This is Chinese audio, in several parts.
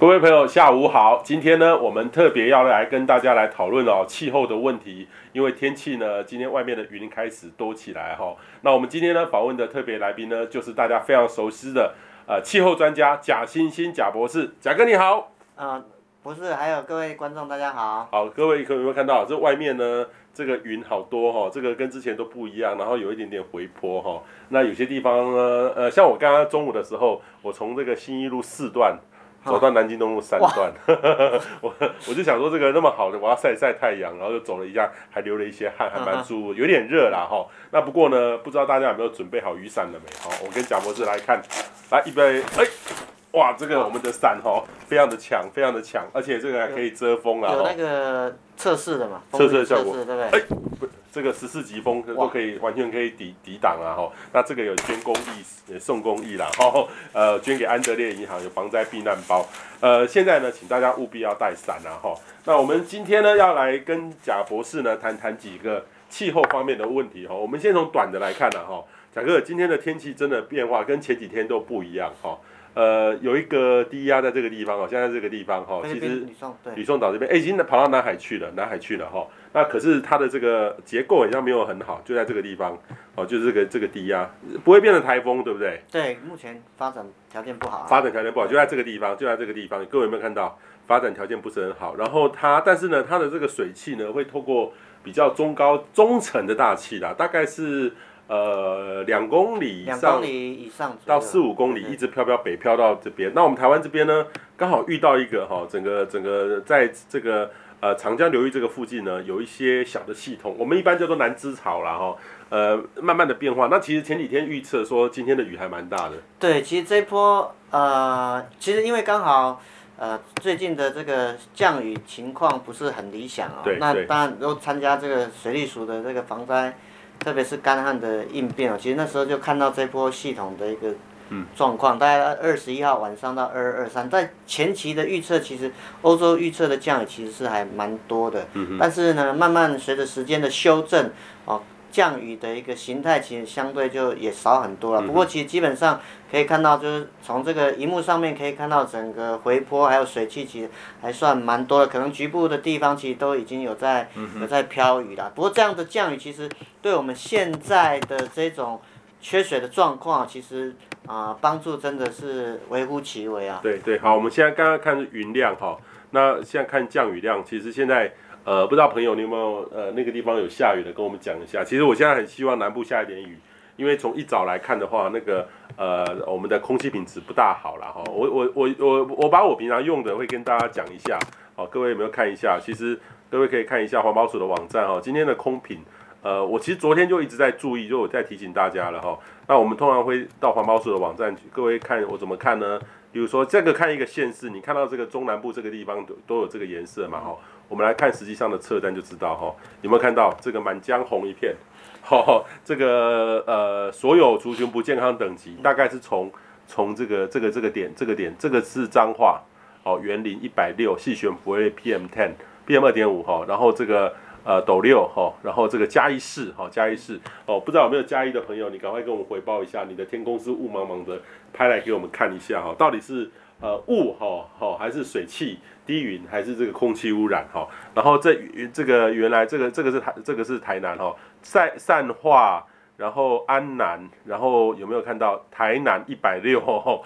各位朋友，下午好。今天呢，我们特别要来跟大家来讨论哦气候的问题。因为天气呢，今天外面的云开始多起来哈、哦。那我们今天呢，访问的特别来宾呢，就是大家非常熟悉的呃气候专家贾欣欣贾博士。贾哥你好。啊，不是，还有各位观众，大家好。好，各位可有没有看到这外面呢？这个云好多哈、哦，这个跟之前都不一样，然后有一点点回波哈、哦。那有些地方呢，呃，像我刚刚中午的时候，我从这个新一路四段。走到南京东路三段，我我就想说这个那么好的，我要晒晒太阳，然后就走了一下，还流了一些汗，还蛮舒服，有点热啦哈。那不过呢，不知道大家有没有准备好雨伞了没？好，我跟贾博士来看，来预备，哎。哇，这个我们的伞哦，非常的强，非常的强，而且这个还可以遮风啊。有那个测试的嘛？测试的效果，对不对？哎，不，这个十四级风都可以完全可以抵抵挡啊哈。那这个有捐公益，也送公益啦哈。呃，捐给安德烈银行有防灾避难包。呃，现在呢，请大家务必要带伞啊哈。那我们今天呢，要来跟贾博士呢谈谈几个气候方面的问题哈。我们先从短的来看呢哈，贾哥，今天的天气真的变化跟前几天都不一样哈。呃，有一个低压在这个地方哦，现在这个地方哈，其实吕宋岛这边哎，已经跑到南海去了，南海去了哈。那可是它的这个结构好像没有很好，就在这个地方哦，就是这个这个低压不会变成台风，对不对？对，目前发展条件不好。发展条件不好，就在这个地方，就在这个地方，各位有没有看到？发展条件不是很好，然后它，但是呢，它的这个水汽呢，会透过比较中高中层的大气啦，大概是。呃，两公里以上，两公里以上到四五公里，一直飘飘北飘到这边。那我们台湾这边呢，刚好遇到一个哈，整个整个在这个呃长江流域这个附近呢，有一些小的系统，我们一般叫做南支潮啦哈，呃，慢慢的变化。那其实前几天预测说今天的雨还蛮大的。对，其实这一波呃，其实因为刚好呃最近的这个降雨情况不是很理想哦。对。那当然都参加这个水利署的这个防灾。特别是干旱的应变哦，其实那时候就看到这波系统的一个状况，嗯、大概二十一号晚上到二二二三，在前期的预测，其实欧洲预测的降雨其实是还蛮多的，但是呢，慢慢随着时间的修正哦。降雨的一个形态其实相对就也少很多了，不过其实基本上可以看到，就是从这个荧幕上面可以看到整个回波还有水汽其实还算蛮多的，可能局部的地方其实都已经有在有在飘雨了。不过这样的降雨其实对我们现在的这种缺水的状况，其实啊帮助真的是微乎其微啊。对对，好，我们现在刚刚看云量哈，那现在看降雨量，其实现在。呃，不知道朋友你有没有呃那个地方有下雨的，跟我们讲一下。其实我现在很希望南部下一点雨，因为从一早来看的话，那个呃我们的空气品质不大好了哈。我我我我我把我平常用的会跟大家讲一下，好，各位有没有看一下？其实各位可以看一下环保署的网站哈，今天的空品，呃，我其实昨天就一直在注意，就我在提醒大家了哈。那我们通常会到环保署的网站去，各位看我怎么看呢？比如说这个看一个县市，你看到这个中南部这个地方都都有这个颜色嘛哈。我们来看实际上的测单就知道哈，有没有看到这个满江红一片？哈，这个呃所有族群不健康等级大概是从从这个这个这个点这个点这个是彰化哦，园林一百六，细悬浮为 PM ten PM 二点五哈，然后这个呃斗六哈，然后这个嘉义市哈嘉义市哦，不知道有没有嘉义的朋友，你赶快跟我们回报一下，你的天空是雾茫茫的，拍来给我们看一下哈，到底是呃雾哈好还是水汽？低云还是这个空气污染哈，然后这这个原来这个这个是台这个是台南哈，善善化，然后安南，然后有没有看到台南一百六哈，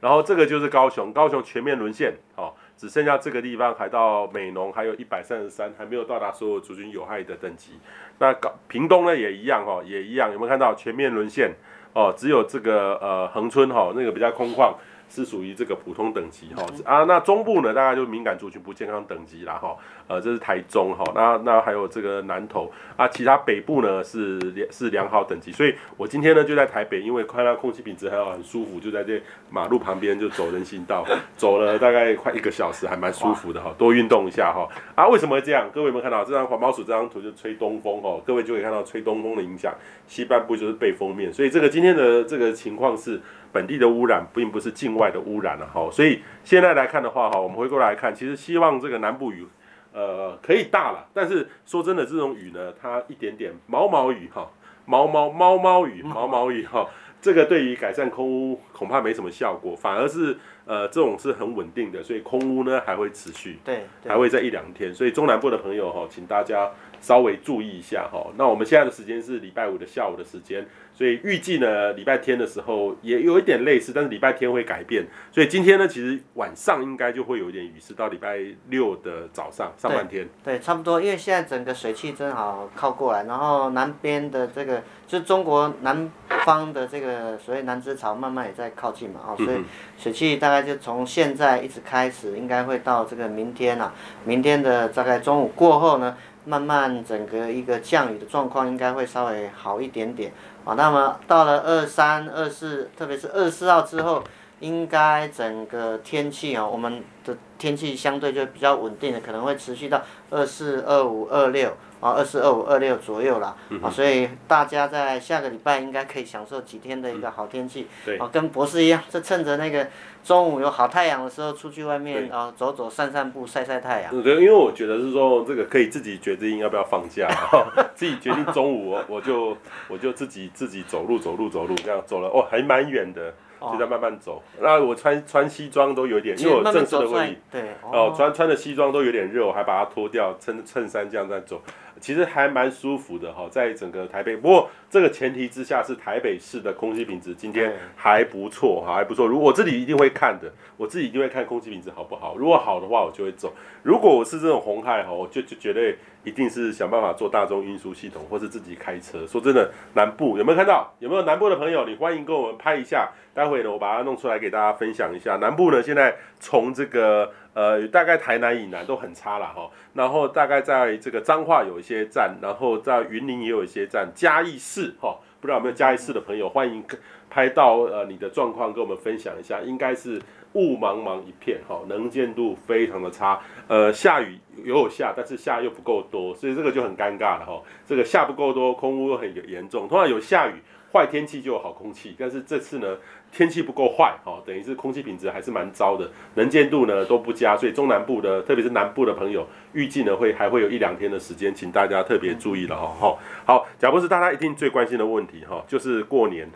然后这个就是高雄，高雄全面沦陷哦，只剩下这个地方还到美浓还有一百三十三，还没有到达所有族群有害的等级。那高屏东呢也一样哈，也一样，有没有看到全面沦陷哦？只有这个呃恒春哈那个比较空旷。是属于这个普通等级哈。啊，那中部呢，大概就敏感族群不健康等级啦哈，呃，这是台中哈，那那还有这个南投。啊，其他北部呢是良是良好等级，所以我今天呢就在台北，因为看到空气品质还好很舒服，就在这马路旁边就走人行道，走了大概快一个小时，还蛮舒服的哈，多运动一下哈。啊，为什么会这样？各位有没有看到这张环保署这张图就吹东风哈，各位就可以看到吹东风的影响，西半部就是背风面，所以这个今天的这个情况是。本地的污染并不是境外的污染了哈，所以现在来看的话哈，我们回过来看，其实希望这个南部雨，呃，可以大了，但是说真的，这种雨呢，它一点点毛毛雨哈，毛毛毛毛雨，毛毛雨哈，这个对于改善空污恐怕没什么效果，反而是呃这种是很稳定的，所以空污呢还会持续，对，对还会在一两天，所以中南部的朋友哈，请大家稍微注意一下哈。那我们现在的时间是礼拜五的下午的时间。所以预计呢，礼拜天的时候也有一点类似，但是礼拜天会改变。所以今天呢，其实晚上应该就会有一点雨势，到礼拜六的早上上半天。对，对，差不多，因为现在整个水汽正好靠过来，然后南边的这个就是中国南方的这个所谓南之潮慢慢也在靠近嘛，哦，所以水汽大概就从现在一直开始，应该会到这个明天啊，明天的大概中午过后呢，慢慢整个一个降雨的状况应该会稍微好一点点。啊，那么到了二三、二四，特别是二四号之后，应该整个天气啊，我们的天气相对就比较稳定的，可能会持续到二四、二五、二六。啊，二四二五二六左右啦，啊，所以大家在下个礼拜应该可以享受几天的一个好天气，啊，跟博士一样，就趁着那个中午有好太阳的时候，出去外面啊走走散散步晒晒太阳。对，因为我觉得是说这个可以自己决定要不要放假，自己决定中午我我就我就自己自己走路走路走路这样走了，哦，还蛮远的。就在慢慢走，那我穿穿西装都有点，因为我正式的会议，对，哦，穿穿的西装都有点热，我还把它脱掉，衬衬衫这样在走，其实还蛮舒服的哈，在整个台北，不过这个前提之下是台北市的空气品质今天还不错哈，还不错。如果我自己一定会看的，我自己一定会看空气品质好不好，如果好的话我就会走，如果我是这种红害哈，我就就绝对一定是想办法做大众运输系统或是自己开车。说真的，南部有没有看到？有没有南部的朋友？你欢迎跟我们拍一下。待会呢，我把它弄出来给大家分享一下。南部呢，现在从这个呃，大概台南以南都很差了哈。然后大概在这个彰化有一些站，然后在云林也有一些站。嘉义市哈，不知道有没有嘉义市的朋友，欢迎拍到呃你的状况跟我们分享一下。应该是雾茫茫一片哈，能见度非常的差。呃，下雨有有下，但是下又不够多，所以这个就很尴尬了哈。这个下不够多，空污很严重。通常有下雨。坏天气就有好空气，但是这次呢，天气不够坏，哈，等于是空气品质还是蛮糟的，能见度呢都不佳，所以中南部的，特别是南部的朋友，预计呢会还会有一两天的时间，请大家特别注意了哈。好，好，贾博士，大家一定最关心的问题哈，就是过年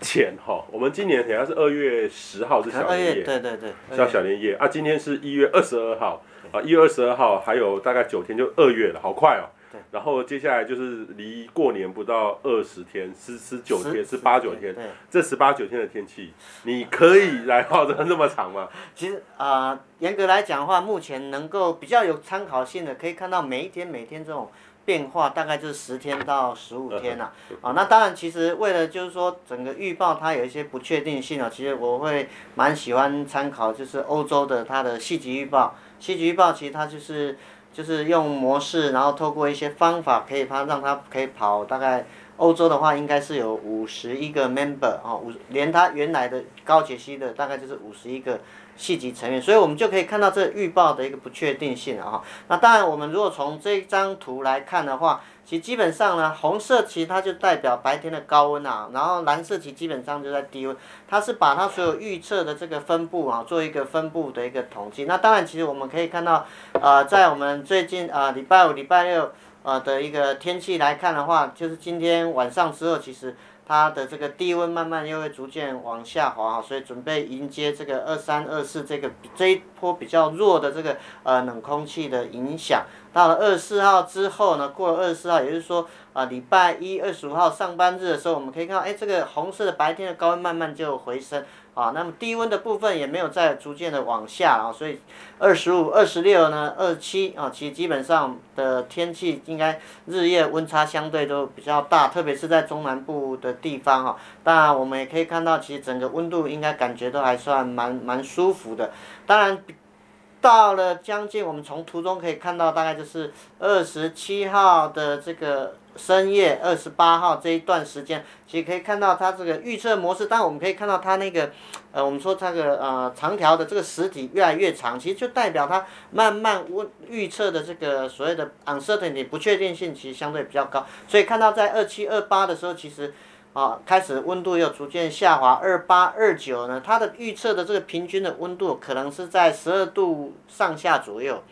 前哈，我们今年好像是二月十号是小年夜，对对对，叫小年夜啊，今天是一月二十二号啊，一月二十二号还有大概九天就二月了，好快哦。然后接下来就是离过年不到二十天，十十九天，十八九天。这十八九天的天气，你可以 来泡的那么长吗？其实啊、呃，严格来讲的话，目前能够比较有参考性的，可以看到每一天每天这种变化，大概就是十天到十五天啊。啊，那当然，其实为了就是说整个预报它有一些不确定性啊，其实我会蛮喜欢参考，就是欧洲的它的细级预报。细级预报其实它就是。就是用模式，然后透过一些方法，可以它让它可以跑大概欧洲的话，应该是有五十一个 member 啊，五连它原来的高解析的大概就是五十一个细级成员，所以我们就可以看到这预报的一个不确定性啊。那当然，我们如果从这张图来看的话。其实基本上呢，红色其实它就代表白天的高温啊，然后蓝色其实基本上就在低温，它是把它所有预测的这个分布啊，做一个分布的一个统计。那当然，其实我们可以看到，呃，在我们最近啊礼拜五、礼拜六呃的一个天气来看的话，就是今天晚上之后，其实。它的这个低温慢慢又会逐渐往下滑，所以准备迎接这个二三二四这个这一波比较弱的这个呃冷空气的影响。到了二十四号之后呢，过了二十四号，也就是说啊礼拜一二十五号上班日的时候，我们可以看到，哎，这个红色的白天的高温慢慢就回升。啊，那么低温的部分也没有再逐渐的往下啊，所以二十五、二十六呢，二十七啊，其实基本上的天气应该日夜温差相对都比较大，特别是在中南部的地方哈。当然，我们也可以看到，其实整个温度应该感觉都还算蛮蛮舒服的。当然，到了将近，我们从图中可以看到，大概就是二十七号的这个。深夜二十八号这一段时间，其实可以看到它这个预测模式。当，我们可以看到它那个，呃，我们说它个呃长条的这个实体越来越长，其实就代表它慢慢温预测的这个所谓的 uncertainty 不确定性其实相对比较高。所以看到在二七二八的时候，其实啊开始温度又逐渐下滑。二八二九呢，它的预测的这个平均的温度可能是在十二度上下左右。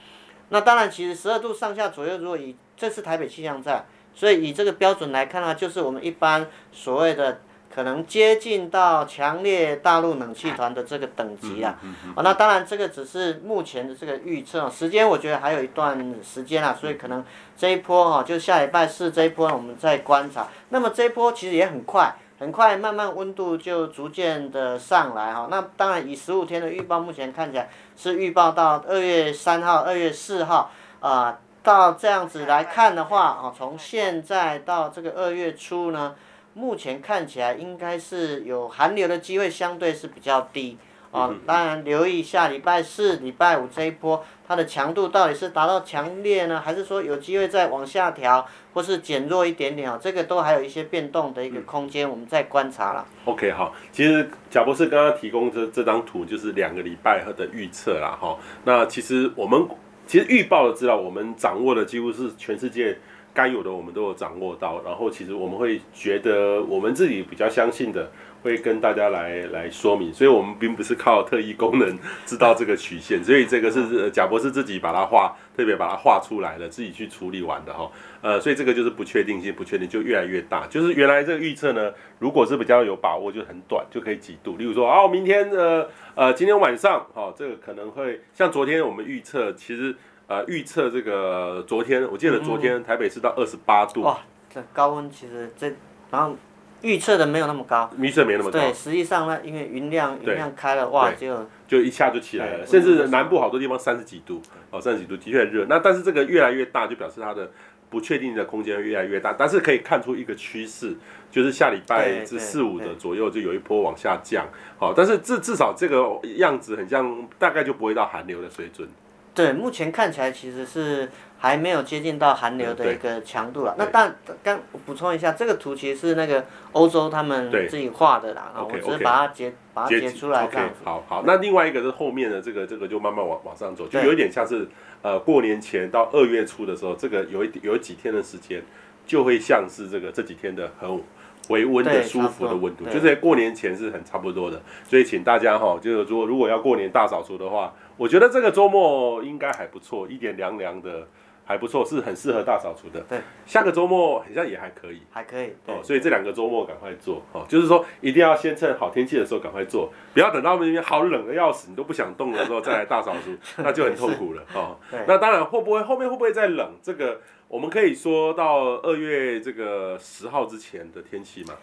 那当然，其实十二度上下左右，如果以这次台北气象站。所以以这个标准来看呢，就是我们一般所谓的可能接近到强烈大陆冷气团的这个等级啊。哦，那当然这个只是目前的这个预测，时间我觉得还有一段时间啊，所以可能这一波哈，就下礼拜四这一波我们再观察。那么这一波其实也很快，很快慢慢温度就逐渐的上来哈。那当然以十五天的预报，目前看起来是预报到二月三号、二月四号啊。到这样子来看的话，哦，从现在到这个二月初呢，目前看起来应该是有寒流的机会，相对是比较低。哦，当然留意下礼拜四、礼拜五这一波，它的强度到底是达到强烈呢，还是说有机会再往下调，或是减弱一点点啊？这个都还有一些变动的一个空间，我们再观察了。OK，好，其实贾博士刚刚提供这这张图就是两个礼拜后的预测啦，哈。那其实我们。其实预报的资料，我们掌握的几乎是全世界该有的，我们都有掌握到。然后，其实我们会觉得我们自己比较相信的，会跟大家来来说明。所以，我们并不是靠特异功能知道这个曲线。所以，这个是贾博士自己把它画，特别把它画出来了，自己去处理完的哈。呃，所以这个就是不确定性，不确定就越来越大。就是原来这个预测呢，如果是比较有把握，就很短，就可以几度。例如说，哦，明天呃。呃，今天晚上，哦，这个可能会像昨天我们预测，其实呃预测这个昨天，我记得昨天台北是到二十八度。哇，这高温其实这然后预测的没有那么高。预测没那么高。对，实际上呢，因为云量云量开了，哇，就就一下就起来了，甚至南部好多地方三十几度，哦，三十几度的确很热。那但是这个越来越大，就表示它的。不确定的空间越来越大，但是可以看出一个趋势，就是下礼拜至四五的左右就有一波往下降，好，但是至至少这个样子很像，大概就不会到寒流的水准。对，目前看起来其实是还没有接近到寒流的一个强度了。那但刚补充一下，这个图其实是那个欧洲他们自己画的啦，我只是把它截把它截出来这样子。好好，那另外一个是后面的这个这个就慢慢往往上走，就有一点像是。呃，过年前到二月初的时候，这个有一有几天的时间，就会像是这个这几天的很回温的舒服的温度，就是在过年前是很差不多的。所以请大家哈，就是说如果要过年大扫除的话，我觉得这个周末应该还不错，一点凉凉的。还不错，是很适合大扫除的。对，下个周末好像也还可以。还可以。哦，所以这两个周末赶快做哦，就是说一定要先趁好天气的时候赶快做，不要等到那边好冷的要死，你都不想动的时候再来大扫除，那就很痛苦了哦。那当然会不会后面会不会再冷？这个我们可以说到二月这个十号之前的天气嘛？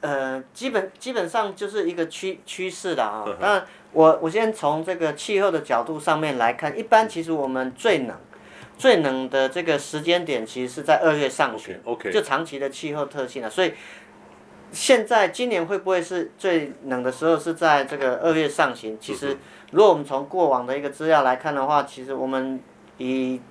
呃，基本基本上就是一个趋趋势的啊。当然，我我先从这个气候的角度上面来看，一般其实我们最冷。最冷的这个时间点，其实是在二月上旬，okay, okay. 就长期的气候特性啊。所以现在今年会不会是最冷的时候是在这个二月上旬？其实，如果我们从过往的一个资料来看的话，其实我们以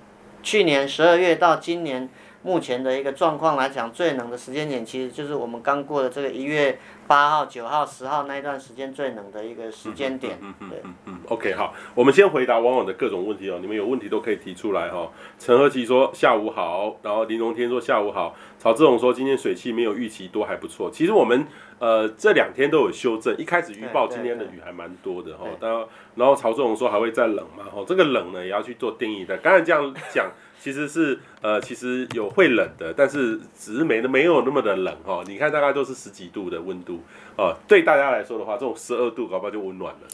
去年十二月到今年。目前的一个状况来讲，最冷的时间点其实就是我们刚过的这个一月八号、九号、十号那一段时间最冷的一个时间点。嗯嗯嗯嗯 OK，好，我们先回答网友的各种问题哦。你们有问题都可以提出来哈、哦。陈和琪说下午好，然后林荣天说下午好。曹志荣说今天水汽没有预期多，还不错。其实我们呃这两天都有修正，一开始预报今天的雨还蛮多的哈。然后然后曹志荣说还会再冷嘛哈。这个冷呢也要去做定义的。刚才这样讲。其实是呃，其实有会冷的，但是只是没没有那么的冷哈。你看大概都是十几度的温度哦。对大家来说的话，这种十二度搞不好就温暖了。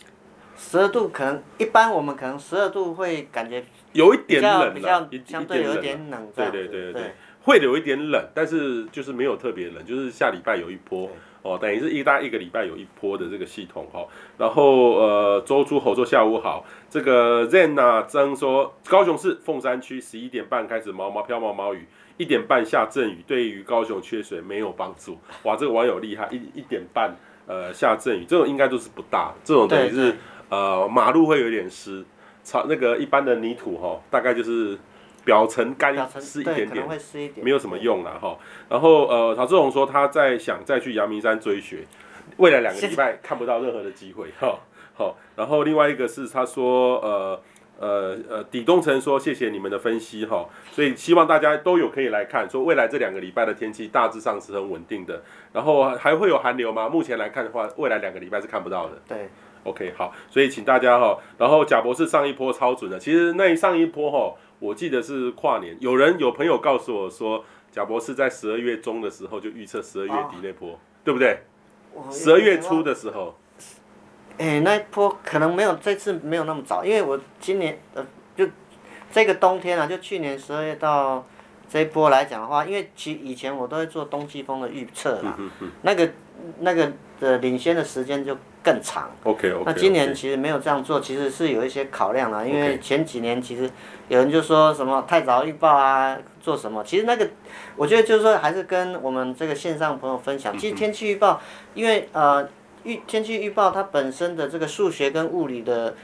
十二度可能一般我们可能十二度会感觉有一点冷比较，相对有一点冷。对对对对对，会有一点冷，但是就是没有特别冷，就是下礼拜有一波。哦，等于是一大一个礼拜有一波的这个系统哈，然后呃，周诸侯说下午好，这个 Zen 啊曾说高雄市凤山区十一点半开始毛毛飘毛毛雨，一点半下阵雨，对于高雄缺水没有帮助。哇，这个网友厉害，一一点半呃下阵雨，这种应该都是不大，这种等于是呃马路会有点湿，草那个一般的泥土哈，大概就是。表层干湿一点点，没有什么用了哈。然后呃，曹志宏说他在想再去阳明山追雪，未来两个礼拜看不到任何的机会哈。好，然后另外一个是他说呃呃呃，底东城说谢谢你们的分析哈，所以希望大家都有可以来看，说未来这两个礼拜的天气大致上是很稳定的。然后还会有寒流吗？目前来看的话，未来两个礼拜是看不到的。对，OK 好，所以请大家哈，然后贾博士上一波超准的，其实那一上一波哈。我记得是跨年，有人有朋友告诉我说，贾博士在十二月中的时候就预测十二月底那波，哦、对不对？十二月初的时候。哎、欸，那一波可能没有这次没有那么早，因为我今年呃就这个冬天啊，就去年十二月到这一波来讲的话，因为其以前我都会做冬季风的预测啦，嗯、哼哼那个那个的领先的时间就更长。OK OK。那今年其实没有这样做，其实是有一些考量啦，因为前几年其实有人就说什么太早预报啊，做什么？其实那个我觉得就是说还是跟我们这个线上朋友分享，其实天气预报，因为呃。预天气预报它本身的这个数学跟物理的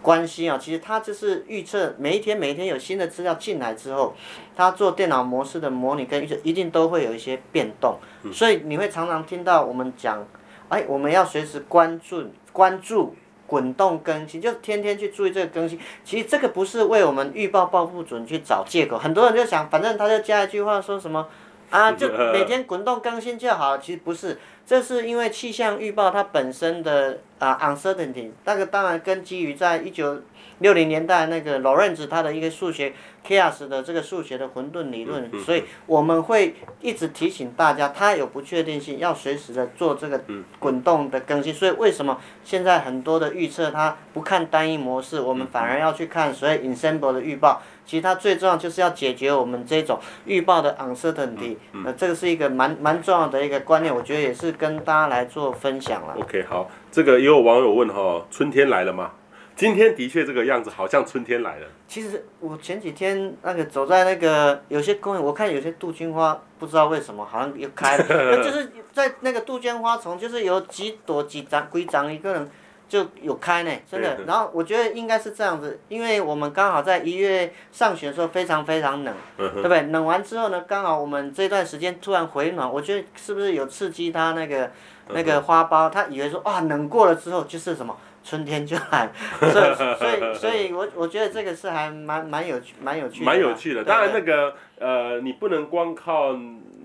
关系啊，其实它就是预测每一天每一天有新的资料进来之后，它做电脑模式的模拟跟预测一定都会有一些变动，所以你会常常听到我们讲，哎，我们要随时关注关注滚动更新，就天天去注意这个更新。其实这个不是为我们预报报不准去找借口，很多人就想，反正他就加一句话说什么。啊，就每天滚动更新就好，其实不是，这是因为气象预报它本身的啊 uncertainty，那个当然跟基于在一九六零年代那个 Lorentz 他的一个数学 chaos 的这个数学的混沌理论，所以我们会一直提醒大家，它有不确定性，要随时的做这个滚动的更新。所以为什么现在很多的预测它不看单一模式，我们反而要去看所谓 ensemble 的预报。其实它最重要就是要解决我们这种预报的 uncertainty，呃，这个是一个蛮蛮重要的一个观念，我觉得也是跟大家来做分享了。OK，好，这个也有网友问哈，春天来了吗？今天的确这个样子，好像春天来了。其实我前几天那个走在那个有些公园，我看有些杜鹃花，不知道为什么好像又开了，就是在那个杜鹃花丛，就是有几朵几张几张一个人。就有开呢，真的。然后我觉得应该是这样子，因为我们刚好在一月上旬的时候非常非常冷，对不对？冷完之后呢，刚好我们这段时间突然回暖，我觉得是不是有刺激它那个那个花苞？它以为说啊，冷过了之后就是什么春天就来，所以所以所以我我觉得这个是还蛮蛮有趣蛮有趣的。蛮有趣的，当然那个呃，你不能光靠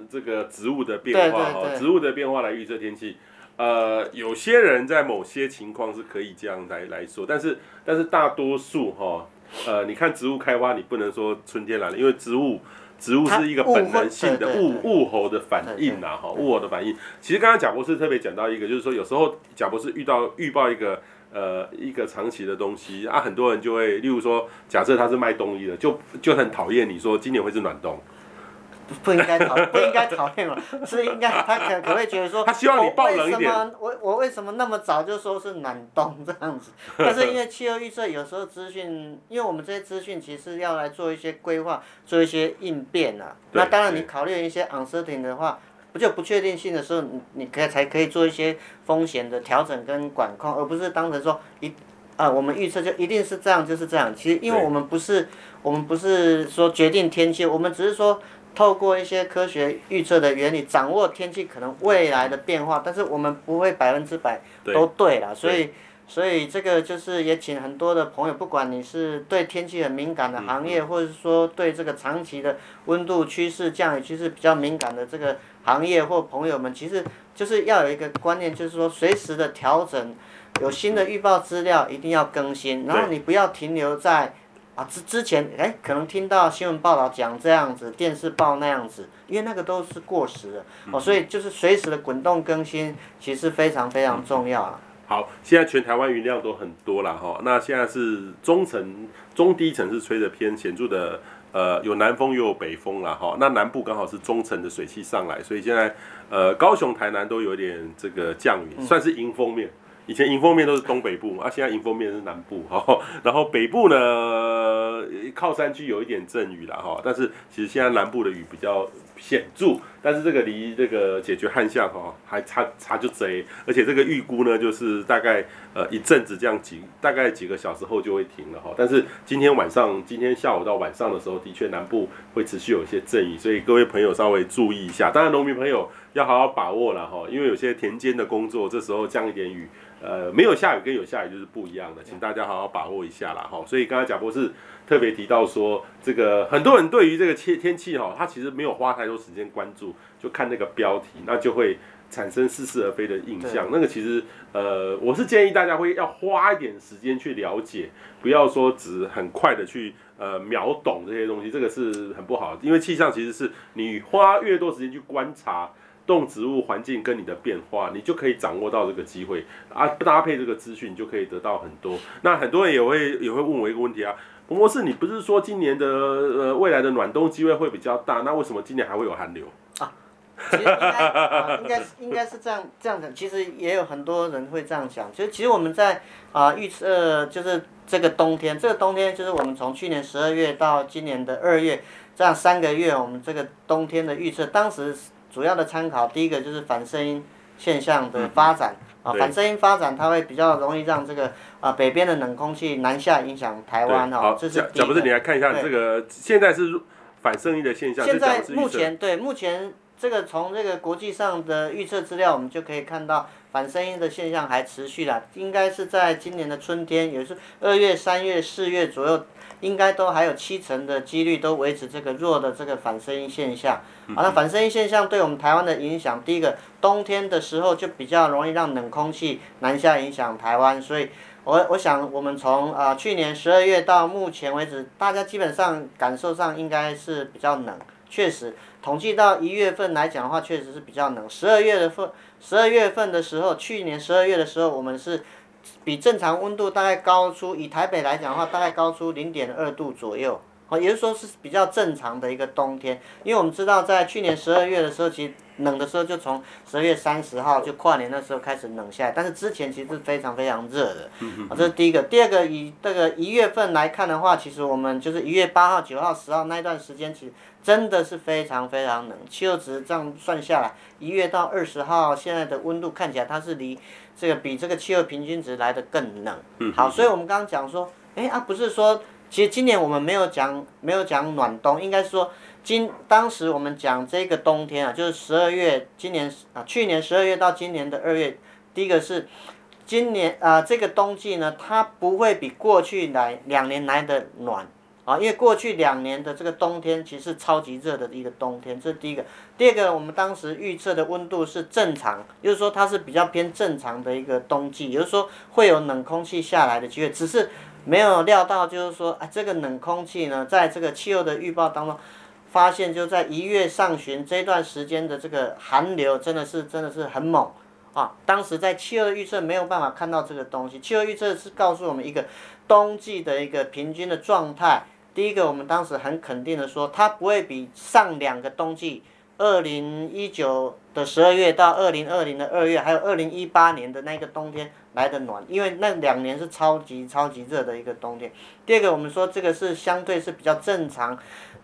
这个植物的变化哈，植物的变化来预测天气。呃，有些人在某些情况是可以这样来来说，但是但是大多数哈，呃，你看植物开花，你不能说春天来了，因为植物植物是一个本能性的物物候的反应呐，哈，物候的反应。其实刚刚贾博士特别讲到一个，就是说有时候贾博士遇到预报一个呃一个长期的东西啊，很多人就会，例如说，假设他是卖冬衣的，就就很讨厌你说今年会是暖冬。不应该讨不应该讨厌嘛，是应该他可可会觉得说，他希望你爆冷一点。我为什么我我为什么那么早就说是暖冬这样子？但是因为气候预测有时候资讯，因为我们这些资讯其实要来做一些规划，做一些应变啊。那当然你考虑一些 uncertainty 的话，不就不确定性的时候，你你可以才可以做一些风险的调整跟管控，而不是当成说一啊我们预测就一定是这样就是这样。其实因为我们不是我们不是说决定天气，我们只是说。透过一些科学预测的原理，掌握天气可能未来的变化，但是我们不会百分之百都对了，所以所以这个就是也请很多的朋友，不管你是对天气很敏感的行业，或者是说对这个长期的温度趋势、降雨趋势比较敏感的这个行业或朋友们，其实就是要有一个观念，就是说随时的调整，有新的预报资料一定要更新，然后你不要停留在。啊，之之前哎，可能听到新闻报道讲这样子，电视报那样子，因为那个都是过时的哦，所以就是随时的滚动更新，其实非常非常重要啊。好，现在全台湾云量都很多了哈，那现在是中层、中低层是吹的偏显著的，呃，有南风又有北风了哈，那南部刚好是中层的水汽上来，所以现在呃，高雄、台南都有点这个降雨，算是迎风面。以前迎风面都是东北部啊，现在迎风面是南部哈。然后北部呢，靠山区有一点阵雨了哈，但是其实现在南部的雨比较显著，但是这个离这个解决旱象哈还差差就贼，而且这个预估呢就是大概呃一阵子这样几大概几个小时后就会停了哈。但是今天晚上今天下午到晚上的时候，的确南部会持续有一些阵雨，所以各位朋友稍微注意一下。当然农民朋友要好好把握了哈，因为有些田间的工作这时候降一点雨。呃，没有下雨跟有下雨就是不一样的，请大家好好把握一下啦哈。所以刚才贾博士特别提到说，这个很多人对于这个天天气哈，他其实没有花太多时间关注，就看那个标题，那就会产生似是而非的印象。那个其实呃，我是建议大家会要花一点时间去了解，不要说只很快的去呃秒懂这些东西，这个是很不好的。因为气象其实是你花越多时间去观察。动植物环境跟你的变化，你就可以掌握到这个机会啊，搭配这个资讯，你就可以得到很多。那很多人也会也会问我一个问题啊，彭博士，你不是说今年的呃未来的暖冬机会会比较大，那为什么今年还会有寒流？啊，其实应该啊，应该应该是这样这样讲，其实也有很多人会这样想，其实其实我们在啊预测就是这个冬天，这个冬天就是我们从去年十二月到今年的二月这样三个月，我们这个冬天的预测，当时。主要的参考，第一个就是反声音现象的发展啊，反声音发展它会比较容易让这个啊北边的冷空气南下影响台湾哈。好，这是讲不是你来看一下这个现在是反声音的现象。现在目前对目前这个从这个国际上的预测资料，我们就可以看到反声音的现象还持续了，应该是在今年的春天，也就是二月、三月、四月左右。应该都还有七成的几率都维持这个弱的这个反声音现象。好，那反声音现象对我们台湾的影响，第一个冬天的时候就比较容易让冷空气南下影响台湾，所以我我想我们从啊、呃、去年十二月到目前为止，大家基本上感受上应该是比较冷。确实，统计到一月份来讲的话，确实是比较冷。十二月的份，十二月份的时候，去年十二月的时候，我们是。比正常温度大概高出，以台北来讲的话，大概高出零点二度左右，哦，也就是说是比较正常的一个冬天。因为我们知道，在去年十二月的时候，其实冷的时候就从十二月三十号就跨年的时候开始冷下来，但是之前其实是非常非常热的，啊，这是第一个。第二个，以这个一月份来看的话，其实我们就是一月八号、九号、十号那一段时间，其实真的是非常非常冷。气候值这样算下来，一月到二十号现在的温度看起来它是离。这个比这个气候平均值来得更冷。好，所以我们刚刚讲说，哎啊，不是说，其实今年我们没有讲没有讲暖冬，应该是说今当时我们讲这个冬天啊，就是十二月，今年啊去年十二月到今年的二月，第一个是今年啊这个冬季呢，它不会比过去来两年来的暖。啊，因为过去两年的这个冬天其实超级热的一个冬天，这是第一个。第二个，我们当时预测的温度是正常，就是说它是比较偏正常的一个冬季，也就是说会有冷空气下来的机会，只是没有料到，就是说啊，这个冷空气呢，在这个气候的预报当中，发现就在一月上旬这段时间的这个寒流真的是真的是很猛啊。当时在气候的预测没有办法看到这个东西，气候预测是告诉我们一个冬季的一个平均的状态。第一个，我们当时很肯定的说，它不会比上两个冬季，二零一九的十二月到二零二零的二月，还有二零一八年的那个冬天来得暖，因为那两年是超级超级热的一个冬天。第二个，我们说这个是相对是比较正常，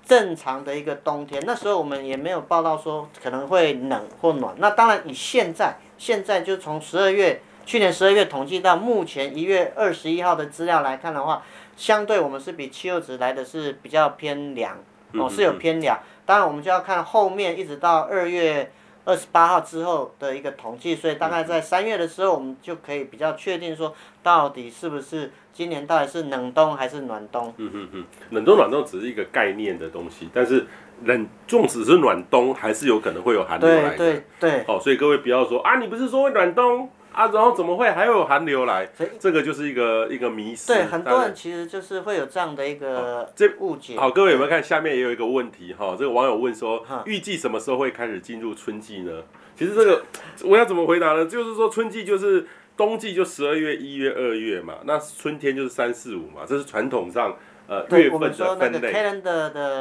正常的一个冬天。那时候我们也没有报道说可能会冷或暖。那当然，以现在现在就从十二月，去年十二月统计到目前一月二十一号的资料来看的话。相对我们是比七六值来的是比较偏凉，哦，是有偏凉。当然我们就要看后面一直到二月二十八号之后的一个统计，所以大概在三月的时候，我们就可以比较确定说，到底是不是今年到底是冷冬还是暖冬。嗯嗯嗯，冷冬暖冬只是一个概念的东西，但是冷纵使是暖冬，还是有可能会有寒流来的。对对对。哦，所以各位不要说啊，你不是说会暖冬？啊，然后怎么会还有寒流来？这个就是一个一个迷思。对，很多人其实就是会有这样的一个这误解。好，各位有没有看下面也有一个问题哈？这个网友问说，预计什么时候会开始进入春季呢？其实这个我要怎么回答呢？就是说春季就是冬季就十二月、一月、二月嘛，那春天就是三四五嘛，这是传统上呃月份的分类。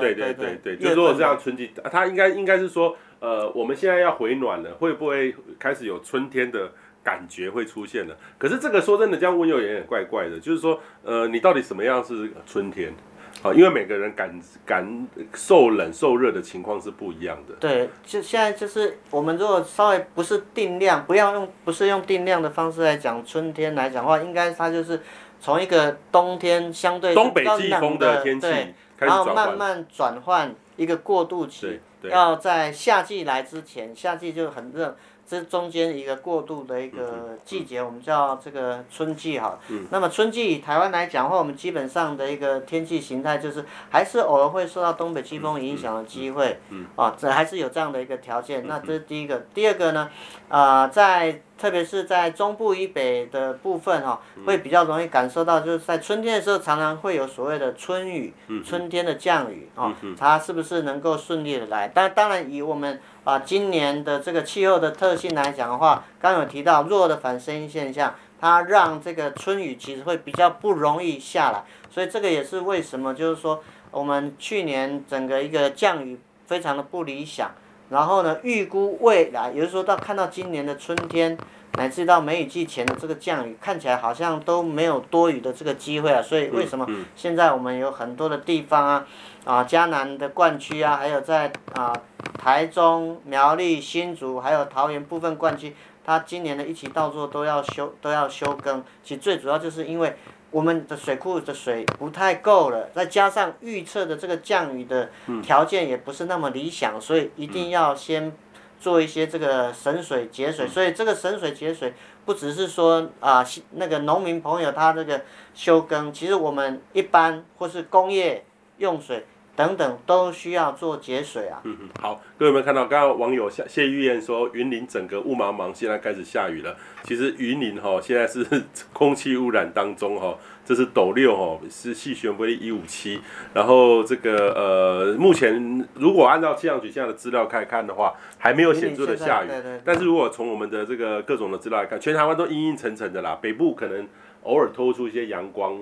对对对对，就如果这样春季，它应该应该是说呃我们现在要回暖了，会不会开始有春天的？感觉会出现的，可是这个说真的，这样问又有点怪怪的。就是说，呃，你到底什么样是春天？好，因为每个人感感受冷受热的情况是不一样的。对，就现在就是我们如果稍微不是定量，不要用不是用定量的方式来讲春天来讲的话，应该它就是从一个冬天相对东北季风的天气，对，然后慢慢转换一个过渡期，要在夏季来之前，夏季就很热。这中间一个过渡的一个季节，我们叫这个春季哈。那么春季以台湾来讲的话，我们基本上的一个天气形态就是，还是偶尔会受到东北季风影响的机会。啊，这还是有这样的一个条件。那这是第一个。第二个呢，啊，在特别是在中部以北的部分哈，会比较容易感受到，就是在春天的时候，常常会有所谓的春雨，春天的降雨啊，它是不是能够顺利的来？但当然以我们。啊，今年的这个气候的特性来讲的话，刚有提到弱的反声音现象，它让这个春雨其实会比较不容易下来，所以这个也是为什么就是说我们去年整个一个降雨非常的不理想，然后呢，预估未来，也就是说到看到今年的春天。乃至到梅雨季前的这个降雨，看起来好像都没有多雨的这个机会啊，所以为什么现在我们有很多的地方啊，啊嘉南的灌区啊，还有在啊台中、苗栗、新竹，还有桃园部分灌区，它今年的一期稻作都要休都要休耕，其实最主要就是因为我们的水库的水不太够了，再加上预测的这个降雨的条件也不是那么理想，所以一定要先。做一些这个省水节水，所以这个省水节水不只是说啊，那个农民朋友他这个休耕，其实我们一般或是工业用水等等都需要做节水啊。嗯嗯，好，各位有没有看到？刚刚网友谢谢玉燕说，云林整个雾茫茫，现在开始下雨了。其实云林哈现在是空气污染当中哈。这是斗六哦，是细悬微粒一五七，然后这个呃，目前如果按照气象局现在的资料来看的话，还没有显著的下雨。对对对，但是如果从我们的这个各种的资料来看，全台湾都阴阴沉沉的啦，北部可能偶尔透出一些阳光，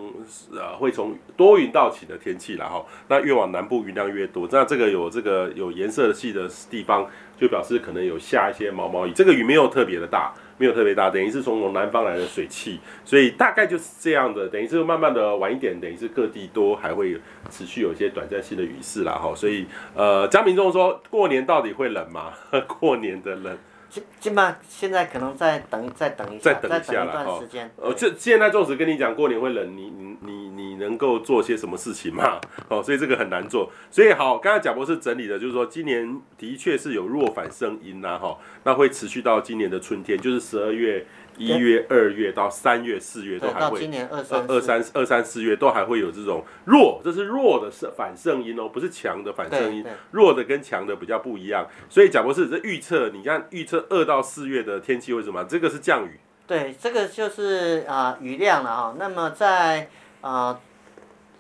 呃，会从多云到晴的天气啦哈。那越往南部云量越多，那这个有这个有颜色系的地方，就表示可能有下一些毛毛雨。这个雨没有特别的大。没有特别大，等于是从南方来的水汽，所以大概就是这样的，等于是慢慢的晚一点，等于是各地都还会持续有一些短暂性的雨势啦哈，所以呃，江民众说过年到底会冷吗？过年的冷。基基本上现在可能再等再等一下，再等一下了哈。呃，这现在纵使跟你讲过年会冷，你你你你能够做些什么事情嘛？哦，所以这个很难做。所以好，刚才贾博士整理的就是说，今年的确是有弱反声音啊哈，那会持续到今年的春天，就是十二月。一月、二月到三月、四月都还会，今年二三、二三、二三、四月都还会有这种弱，这是弱的反声音哦，不是强的反声音，弱的跟强的比较不一样。所以贾博士这预测，你看预测二到四月的天气为什么？这个是降雨。对，这个就是啊、呃、雨量了啊。那么在啊。呃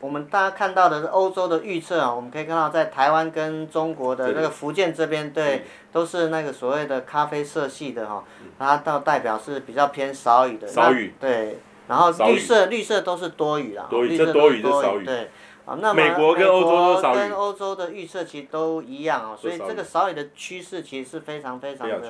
我们大家看到的是欧洲的预测啊，我们可以看到在台湾跟中国的那个福建这边，对，都是那个所谓的咖啡色系的哈，它到代表是比较偏少雨的。少雨。对，然后绿色绿色都是多雨啦。多雨，这多雨这少雨。对。那么美国跟欧洲都跟欧洲的预测其实都一样哦，所以这个少雨的趋势其实是非常非常的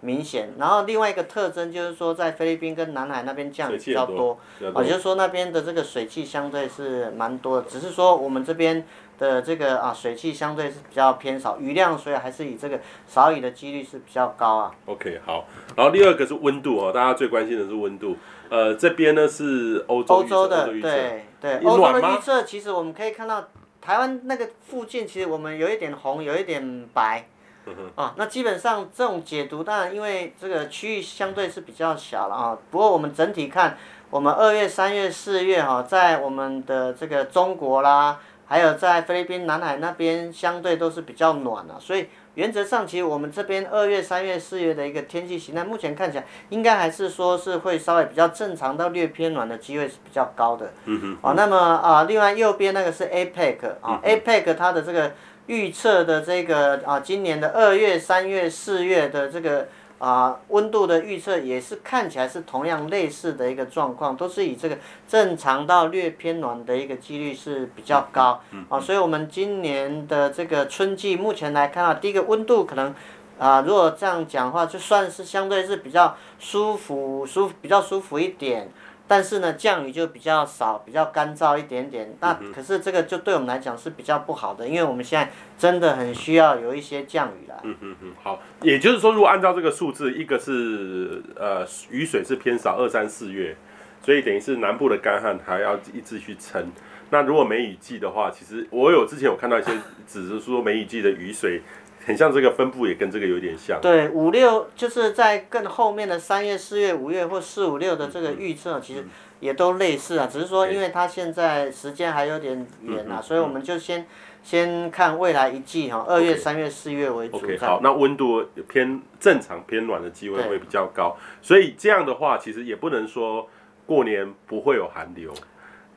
明显。然后另外一个特征就是说，在菲律宾跟南海那边降雨比较多，啊，就是说那边的这个水汽相对是蛮多的，只是说我们这边的这个啊水汽相对是比较偏少，雨量所以还是以这个少雨的几率是比较高啊。OK，好，然后第二个是温度哦，大家最关心的是温度。呃，这边呢是欧洲，欧洲的，对对，欧洲的预测其实我们可以看到，台湾那个附近其实我们有一点红，有一点白，啊，那基本上这种解读，当然因为这个区域相对是比较小了啊，不过我们整体看，我们二月、三月、四月哈，在我们的这个中国啦，还有在菲律宾、南海那边，相对都是比较暖了，所以。原则上，其实我们这边二月、三月、四月的一个天气形态，目前看起来应该还是说是会稍微比较正常到略偏暖的机会是比较高的。嗯哼。哦，那么啊，另外右边那个是 APEC 啊，APEC 它的这个预测的这个啊，今年的二月、三月、四月的这个。啊，温度的预测也是看起来是同样类似的一个状况，都是以这个正常到略偏暖的一个几率是比较高。啊，所以我们今年的这个春季目前来看啊，第一个温度可能啊，如果这样讲的话，就算是相对是比较舒服、舒比较舒服一点。但是呢，降雨就比较少，比较干燥一点点。那可是这个就对我们来讲是比较不好的，因为我们现在真的很需要有一些降雨了。嗯嗯嗯，好，也就是说，如果按照这个数字，一个是呃雨水是偏少，二三四月，所以等于是南部的干旱还要一直去撑。那如果梅雨季的话，其实我有之前有看到一些只是说梅雨季的雨水。很像这个分布也跟这个有点像。对，五六就是在更后面的三月、四月、五月或四五六的这个预测，其实也都类似啊。只是说，因为它现在时间还有点远啊，所以我们就先先看未来一季哈，二月、三月、四月为主。OK，好，那温度偏正常偏暖的机会会比较高，所以这样的话，其实也不能说过年不会有寒流。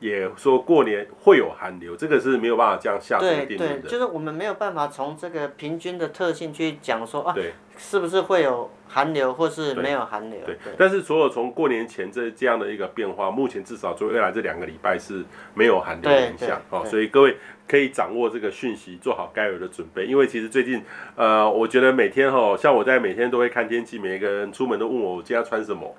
也说过年会有寒流，这个是没有办法这样下定论的。对对，就是我们没有办法从这个平均的特性去讲说啊，对是不是会有寒流，或是没有寒流？对。对，但是所有从过年前这这样的一个变化，目前至少就未来这两个礼拜是没有寒流的影响哦，所以各位可以掌握这个讯息，做好该有的准备。因为其实最近，呃，我觉得每天哈，像我在每天都会看天气，每一个人出门都问我，我今天要穿什么。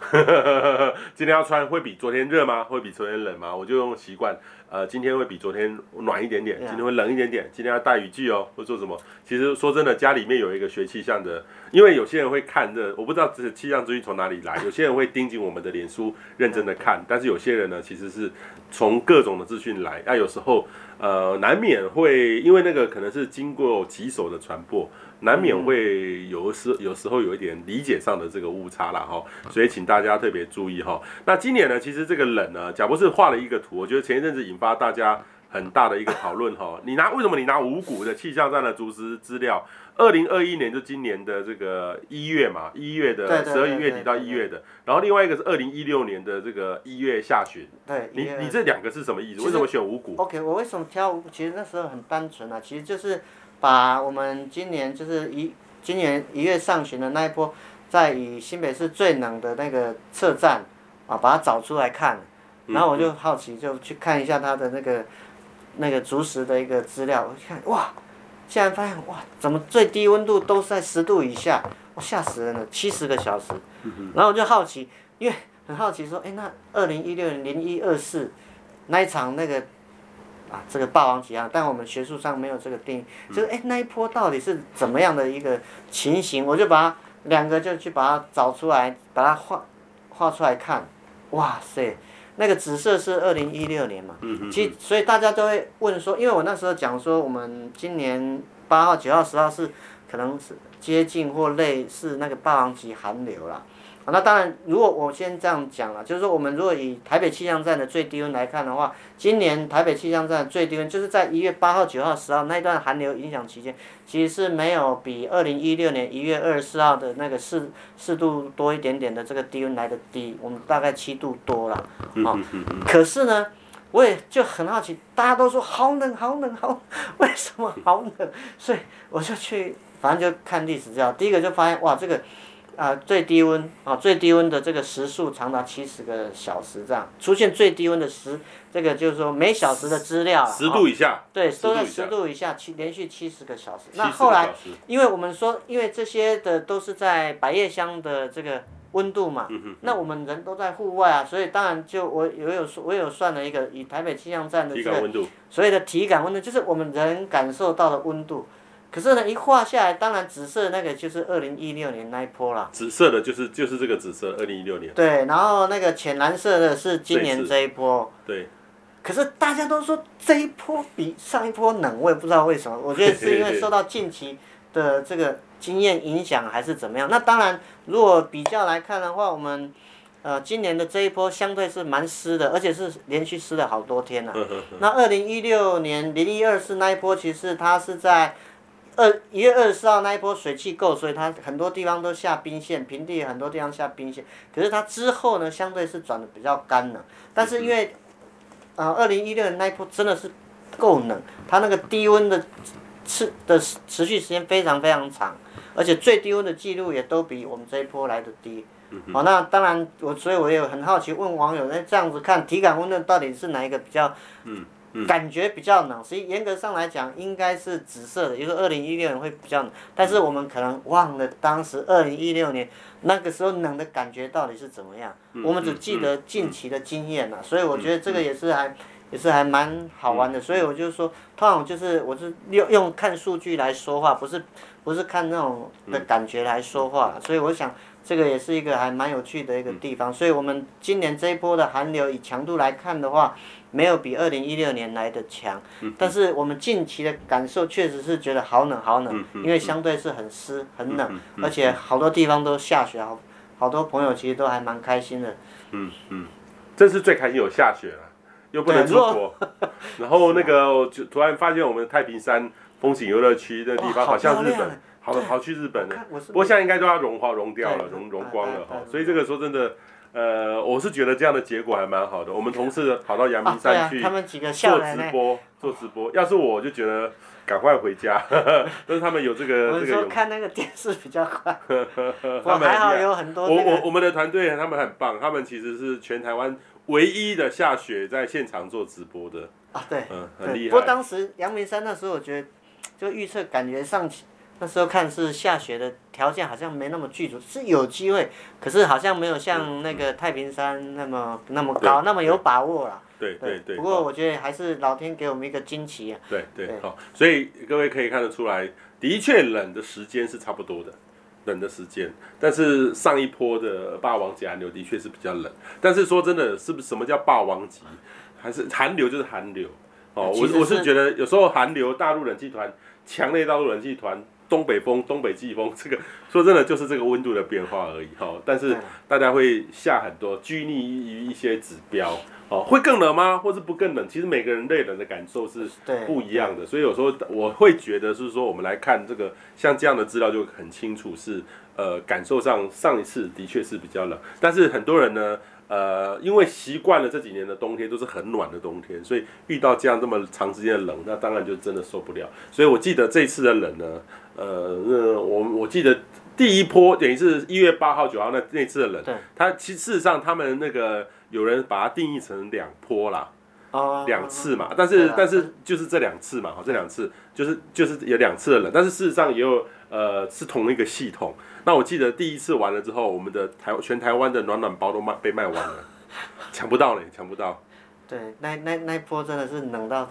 今天要穿会比昨天热吗？会比昨天冷吗？我就用习惯，呃，今天会比昨天暖一点点，今天会冷一点点，今天要带雨具哦，或做什么？其实说真的，家里面有一个学气象的，因为有些人会看这，我不知道这气象资讯从哪里来，有些人会盯紧我们的脸书认真的看，但是有些人呢，其实是从各种的资讯来，那、啊、有时候呃难免会因为那个可能是经过几手的传播。难免会有时有时候有一点理解上的这个误差啦哈，所以请大家特别注意哈。那今年呢，其实这个冷呢，贾博士画了一个图，我觉得前一阵子引发大家很大的一个讨论哈。你拿为什么你拿五股的气象站的足实资料？二零二一年就今年的这个一月嘛，一月的十二月底到一月的，然后另外一个是二零一六年的这个一月下旬。对，你你这两个是什么意思？为什么选五股？OK，我为什么挑五股？其实那时候很单纯啊，其实就是。把我们今年就是一今年一月上旬的那一波，在以新北市最冷的那个测站啊，把它找出来看，然后我就好奇就去看一下它的那个那个足石的一个资料，我一看哇，竟然发现哇，怎么最低温度都在十度以下，我吓死人了，七十个小时，然后我就好奇，因为很好奇说，哎，那二零一六年零一二四那一场那个。啊，这个霸王级啊，但我们学术上没有这个定义，就是哎，那一波到底是怎么样的一个情形？我就把两个就去把它找出来，把它画画出来看，哇塞，那个紫色是二零一六年嘛，其实所以大家都会问说，因为我那时候讲说，我们今年八号、九号、十号是可能是接近或类似那个霸王级寒流啦。那当然，如果我先这样讲了，就是说，我们如果以台北气象站的最低温来看的话，今年台北气象站最低温就是在一月八号、九号、十号那一段寒流影响期间，其实是没有比二零一六年一月二十四号的那个四四度多一点点的这个低温来的低，我们大概七度多了，啊，可是呢，我也就很好奇，大家都说好冷、好冷、好，为什么好冷？所以我就去，反正就看历史资料，第一个就发现，哇，这个。啊，最低温啊，最低温的这个时速长达七十个小时，这样出现最低温的时，这个就是说每小时的资料十度以下，对，都在十度以下，七连续七十个小时。那后来，因为我们说，因为这些的都是在百叶箱的这个温度嘛，那我们人都在户外啊，所以当然就我有有我有算了一个以台北气象站的这个所谓的体感温度，就是我们人感受到的温度。可是呢，一画下来，当然紫色那个就是二零一六年那一波啦。紫色的就是就是这个紫色，二零一六年。对，然后那个浅蓝色的是今年这一波。对。可是大家都说这一波比上一波冷，我也不知道为什么。我觉得是因为受到近期的这个经验影响，还是怎么样？那当然，如果比较来看的话，我们呃今年的这一波相对是蛮湿的，而且是连续湿了好多天了。那二零一六年零一二四那一波，其实它是在。二一月二十四号那一波水汽够，所以它很多地方都下冰线，平地很多地方下冰线。可是它之后呢，相对是转的比较干冷。但是因为，啊，二零一六年那一波真的是够冷，它那个低温的持的持续时间非常非常长，而且最低温的记录也都比我们这一波来的低。好，那当然我所以我也很好奇问网友，那这样子看体感温度到底是哪一个比较？感觉比较冷，所以严格上来讲应该是紫色的，也就是二零一六年会比较冷，但是我们可能忘了当时二零一六年那个时候冷的感觉到底是怎么样，我们只记得近期的经验了，所以我觉得这个也是还也是还蛮好玩的，所以我就说，通常就是我是用用看数据来说话，不是不是看那种的感觉来说话，所以我想这个也是一个还蛮有趣的一个地方，所以我们今年这一波的寒流以强度来看的话。没有比二零一六年来的强，但是我们近期的感受确实是觉得好冷好冷，因为相对是很湿很冷，而且好多地方都下雪，好好多朋友其实都还蛮开心的。嗯嗯，这是最开心有下雪了，又不能出国，然后那个就突然发现我们太平山风景游乐区的地方好像日本，好好去日本了，不过现在应该都要融化融掉了，融融光了哈，所以这个说真的。呃，我是觉得这样的结果还蛮好的。我们同事跑到阳明山去做直播，做直播。要是我就觉得赶快回家，但是他们有这个这个。我说看那个电视比较快。他们还好有很多。我我我们的团队他们很棒，他们其实是全台湾唯一的下雪在现场做直播的。啊，对，嗯，很厉害。不过当时阳明山那时候，我觉得就预测感觉上去。那时候看是下雪的条件好像没那么具足，是有机会，可是好像没有像那个太平山那么那么高，那么有把握啦。对对对。不过我觉得还是老天给我们一个惊奇啊。对对好，所以各位可以看得出来，的确冷的时间是差不多的，冷的时间。但是上一波的霸王级寒流的确是比较冷，但是说真的，是不是什么叫霸王级？还是寒流就是寒流？哦，我我是觉得有时候寒流，大陆冷气团，强烈大陆冷气团。东北风、东北季风，这个说真的就是这个温度的变化而已哈。但是大家会下很多拘泥于一些指标哦，会更冷吗？或是不更冷？其实每个人对冷的感受是不一样的，所以有时候我会觉得是说，我们来看这个像这样的资料就很清楚是，是呃感受上上一次的确是比较冷，但是很多人呢。呃，因为习惯了这几年的冬天都是很暖的冬天，所以遇到这样这么长时间的冷，那当然就真的受不了。所以我记得这次的冷呢，呃，那我我记得第一波等于是一月八号九号那那次的冷，对它其实事实上他们那个有人把它定义成两波啦，哦，两次嘛，但是但是就是这两次嘛，好，这两次就是就是有两次的冷，但是事实上也有呃是同一个系统。那我记得第一次玩了之后，我们的台全台湾的暖暖包都卖被卖完了，抢不到嘞，抢不到。对，那那那一波真的是冷到，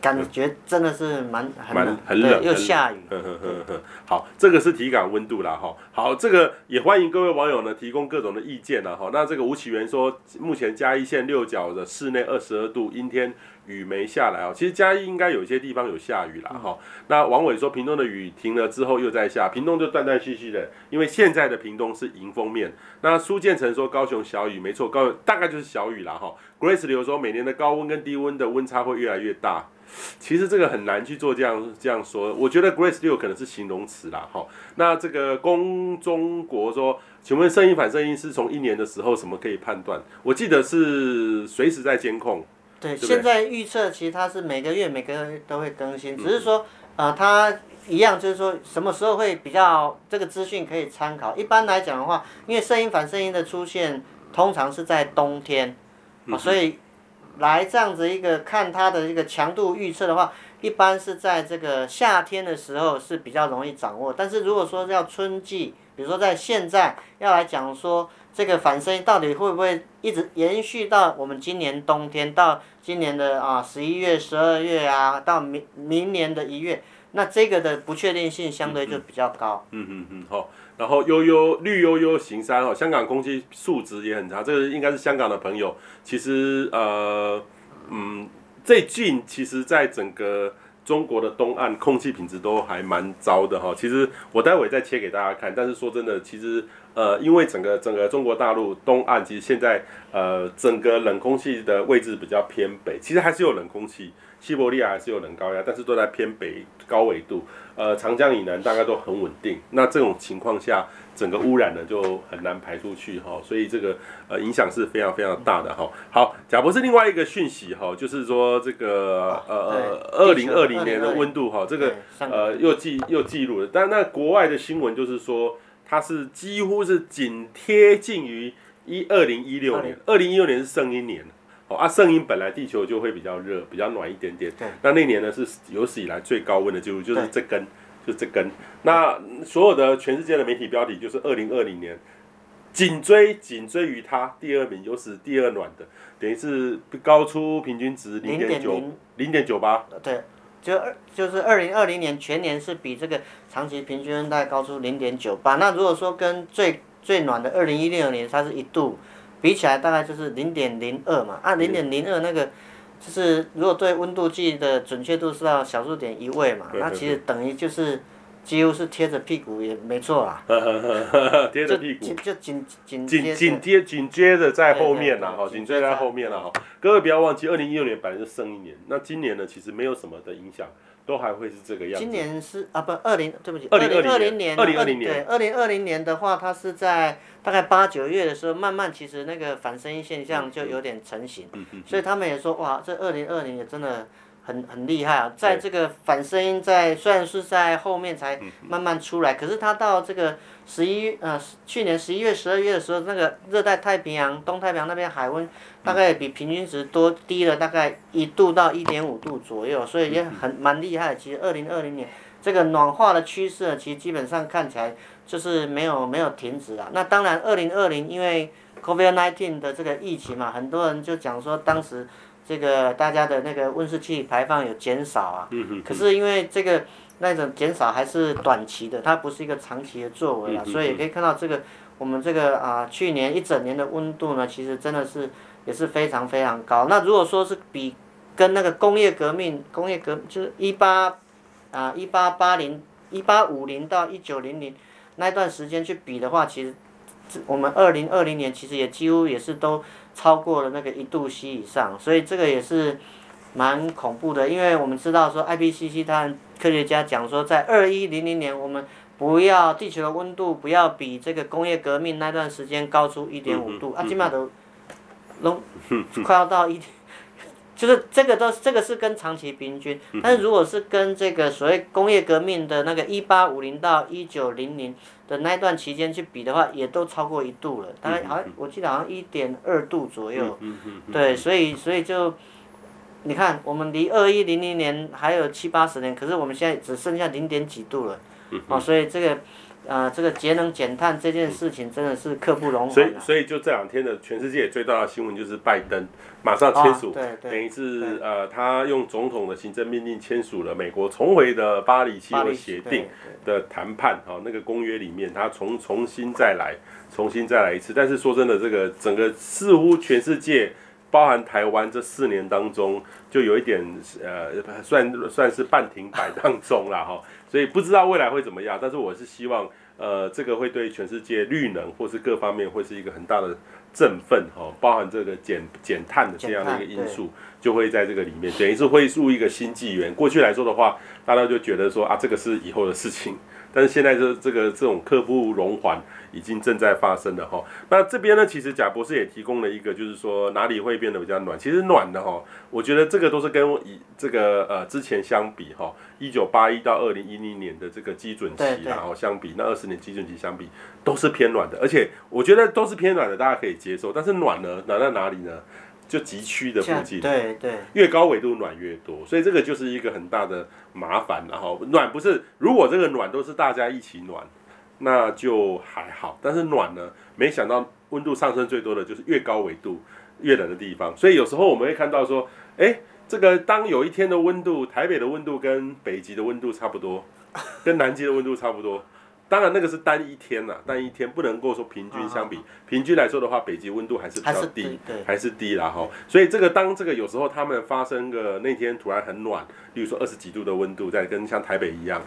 感觉真的是蛮很冷，很冷，又下雨。呵呵呵呵。好，这个是体感温度啦，哈。好，这个也欢迎各位网友呢提供各种的意见啦，哈。那这个吴启源说，目前嘉义县六角的室内二十二度，阴天。雨没下来哦，其实嘉义应该有些地方有下雨啦哈。那王伟说，屏东的雨停了之后又在下，屏东就断断续续的，因为现在的屏东是迎风面。那苏建成说高雄小雨，没错，高大概就是小雨啦哈。Grace 刘说，每年的高温跟低温的温差会越来越大，其实这个很难去做这样这样说，我觉得 Grace 六可能是形容词啦哈。那这个龚中国说，请问声音反圣音是从一年的时候什么可以判断？我记得是随时在监控。对，现在预测其实它是每个月每个月都会更新，只是说，呃，它一样就是说什么时候会比较这个资讯可以参考。一般来讲的话，因为声音反声音的出现通常是在冬天，啊，所以来这样子一个看它的一个强度预测的话，一般是在这个夏天的时候是比较容易掌握。但是如果说要春季，比如说在现在要来讲说。这个反圣婴到底会不会一直延续到我们今年冬天，到今年的啊十一月、十二月啊，到明明年的一月，那这个的不确定性相对就比较高。嗯嗯嗯，好、嗯嗯。然后悠悠绿悠悠行山哦，香港空气素质也很差，这个应该是香港的朋友。其实呃嗯，最近其实在整个中国的东岸空气品质都还蛮糟的哈。其实我待会再切给大家看，但是说真的，其实。呃，因为整个整个中国大陆东岸，其实现在呃整个冷空气的位置比较偏北，其实还是有冷空气，西伯利亚还是有冷高压，但是都在偏北高纬度，呃长江以南大概都很稳定。那这种情况下，整个污染呢就很难排出去哈，所以这个呃影响是非常非常大的哈。好，贾博士另外一个讯息哈，就是说这个呃二零二零年的温度哈，这个呃又记又记录了，但那国外的新闻就是说。它是几乎是紧贴近于一二零一六年，二零一六。年是圣婴年，哦啊，圣婴本来地球就会比较热，比较暖一点点，对，那那年呢是有史以来最高温的记录，就是这根，就这根，那所有的全世界的媒体标题就是二零二零年，紧追紧追于它第二名，有史第二暖的，等于是高出平均值零点九零点九八，对。就二就是二零二零年全年是比这个长期平均温带高出零点九八。那如果说跟最最暖的二零一六年它是一度比起来，大概就是零点零二嘛。啊，零点零二那个就是如果对温度计的准确度是到小数点一位嘛，那其实等于就是。几乎是贴着屁股也没错啦，贴着屁股就紧紧紧紧贴紧接着在后面啦，哈，紧追在后面啦，哈。各位不要忘记，二零一六年本来就剩一年，那今年呢其实没有什么的影响，都还会是这个样子。今年是啊不二零对不起，二零二零年二零二零年对二零二零年的话，它是在大概八九月的时候，慢慢其实那个反声音现象就有点成型，嗯嗯、所以他们也说哇，这二零二零也真的。很很厉害啊，在这个反声音在虽然是在后面才慢慢出来，可是它到这个十一呃去年十一月十二月的时候，那个热带太平洋东太平洋那边海温大概比平均值多低了大概一度到一点五度左右，所以也很蛮厉害。其实二零二零年这个暖化的趋势其实基本上看起来就是没有没有停止啊。那当然二零二零因为 COVID-19 的这个疫情嘛，很多人就讲说当时。这个大家的那个温室气体排放有减少啊，可是因为这个那种减少还是短期的，它不是一个长期的作为啊，所以也可以看到这个我们这个啊去年一整年的温度呢，其实真的是也是非常非常高。那如果说是比跟那个工业革命、工业革就是一八啊一八八零、一八五零到一九零零那段时间去比的话，其实我们二零二零年其实也几乎也是都。超过了那个一度 C 以上，所以这个也是蛮恐怖的，因为我们知道说 IPCC 它科学家讲说，在二一零零年我们不要地球的温度不要比这个工业革命那段时间高出一点五度，啊，起码都都快要到一，就是这个都这个是跟长期平均，但是如果是跟这个所谓工业革命的那个一八五零到一九零零。的那段期间去比的话，也都超过一度了，大概好像我记得好像一点二度左右，对，所以所以就，你看我们离二一零零年还有七八十年，可是我们现在只剩下零点几度了，哦，所以这个。呃，这个节能减碳这件事情真的是刻不容缓。所以，所以就这两天的全世界最大的新闻就是拜登马上签署，等于是呃，他用总统的行政命令签署了美国重回的巴黎气候协定的谈判，啊，那个公约里面他重重新再来，重新再来一次。但是说真的，这个整个似乎全世界，包含台湾这四年当中，就有一点呃，算算是半停摆当中了哈。所以不知道未来会怎么样，但是我是希望。呃，这个会对全世界绿能或是各方面会是一个很大的振奋哈，包含这个减减碳的这样的一个因素，就会在这个里面，等于是会入一个新纪元。过去来说的话，大家就觉得说啊，这个是以后的事情，但是现在这这个这种刻不容缓。已经正在发生了哈，那这边呢，其实贾博士也提供了一个，就是说哪里会变得比较暖。其实暖的哈，我觉得这个都是跟以这个呃之前相比哈，一九八一到二零一零年的这个基准期然后相比，那二十年基准期相比，都是偏暖的。而且我觉得都是偏暖的，大家可以接受。但是暖呢，暖在哪里呢？就极区的附近，对对，越高纬度暖越多，所以这个就是一个很大的麻烦。然后暖不是，如果这个暖都是大家一起暖。那就还好，但是暖呢？没想到温度上升最多的就是越高纬度越冷的地方，所以有时候我们会看到说，诶，这个当有一天的温度，台北的温度跟北极的温度差不多，跟南极的温度差不多，当然那个是单一天呐，单一天不能够说平均相比，平均来说的话，北极温度还是比较低，还是低啦哈。所以这个当这个有时候他们发生个那天突然很暖，例如说二十几度的温度，在跟像台北一样。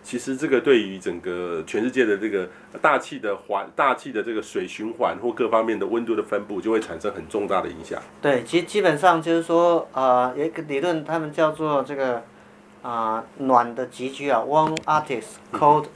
其实这个对于整个全世界的这个大气的环、大气的这个水循环或各方面的温度的分布，就会产生很重大的影响。对，其实基本上就是说，呃，有一个理论，他们叫做这个啊、呃、暖的极区啊，warm artist cold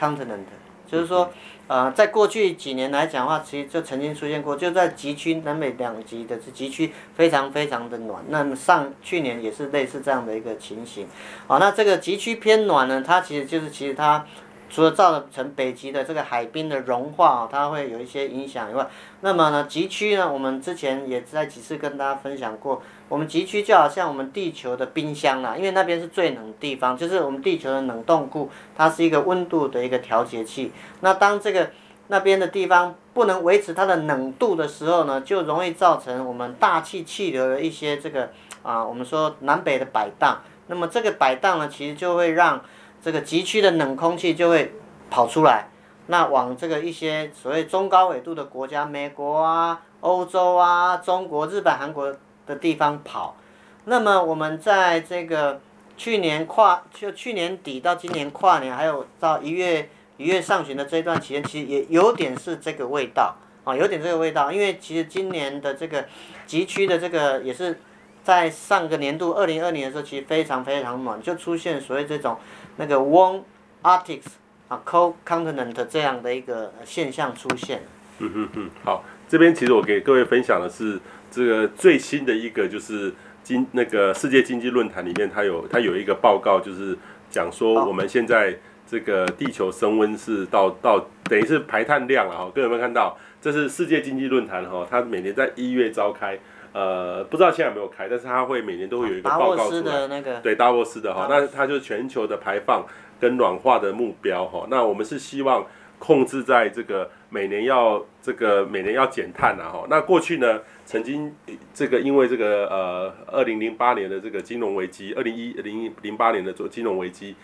continent，就是说。呃，在过去几年来讲的话，其实就曾经出现过，就在极区南北两极的极区非常非常的暖。那么上去年也是类似这样的一个情形。好，那这个极区偏暖呢，它其实就是其实它除了造成北极的这个海冰的融化，它会有一些影响以外，那么呢极区呢，我们之前也在几次跟大家分享过。我们极区就好像我们地球的冰箱啦，因为那边是最冷的地方，就是我们地球的冷冻库，它是一个温度的一个调节器。那当这个那边的地方不能维持它的冷度的时候呢，就容易造成我们大气气流的一些这个啊，我们说南北的摆荡。那么这个摆荡呢，其实就会让这个极区的冷空气就会跑出来，那往这个一些所谓中高纬度的国家，美国啊、欧洲啊、中国、日本、韩国。的地方跑，那么我们在这个去年跨就去年底到今年跨年，还有到一月一月上旬的这段期间，其实也有点是这个味道啊，有点这个味道，因为其实今年的这个极区的这个也是。在上个年度二零二零的时候，其实非常非常暖，就出现所谓这种那个 warm Arctic 啊 cold continent 这样的一个现象出现。嗯哼哼，好，这边其实我给各位分享的是这个最新的一个，就是经那个世界经济论坛里面，它有它有一个报告，就是讲说我们现在这个地球升温是到到等于是排碳量了哈，各位有没有看到？这是世界经济论坛哈，它每年在一月召开，呃，不知道现在有没有开，但是它会每年都会有一个报告出来。那个、对，达沃斯的哈，那它就是全球的排放跟暖化的目标哈。那我们是希望控制在这个每年要这个每年要减碳呐哈。那过去呢，曾经这个因为这个呃二零零八年的这个金融危机，二零一零零八年的做金融危机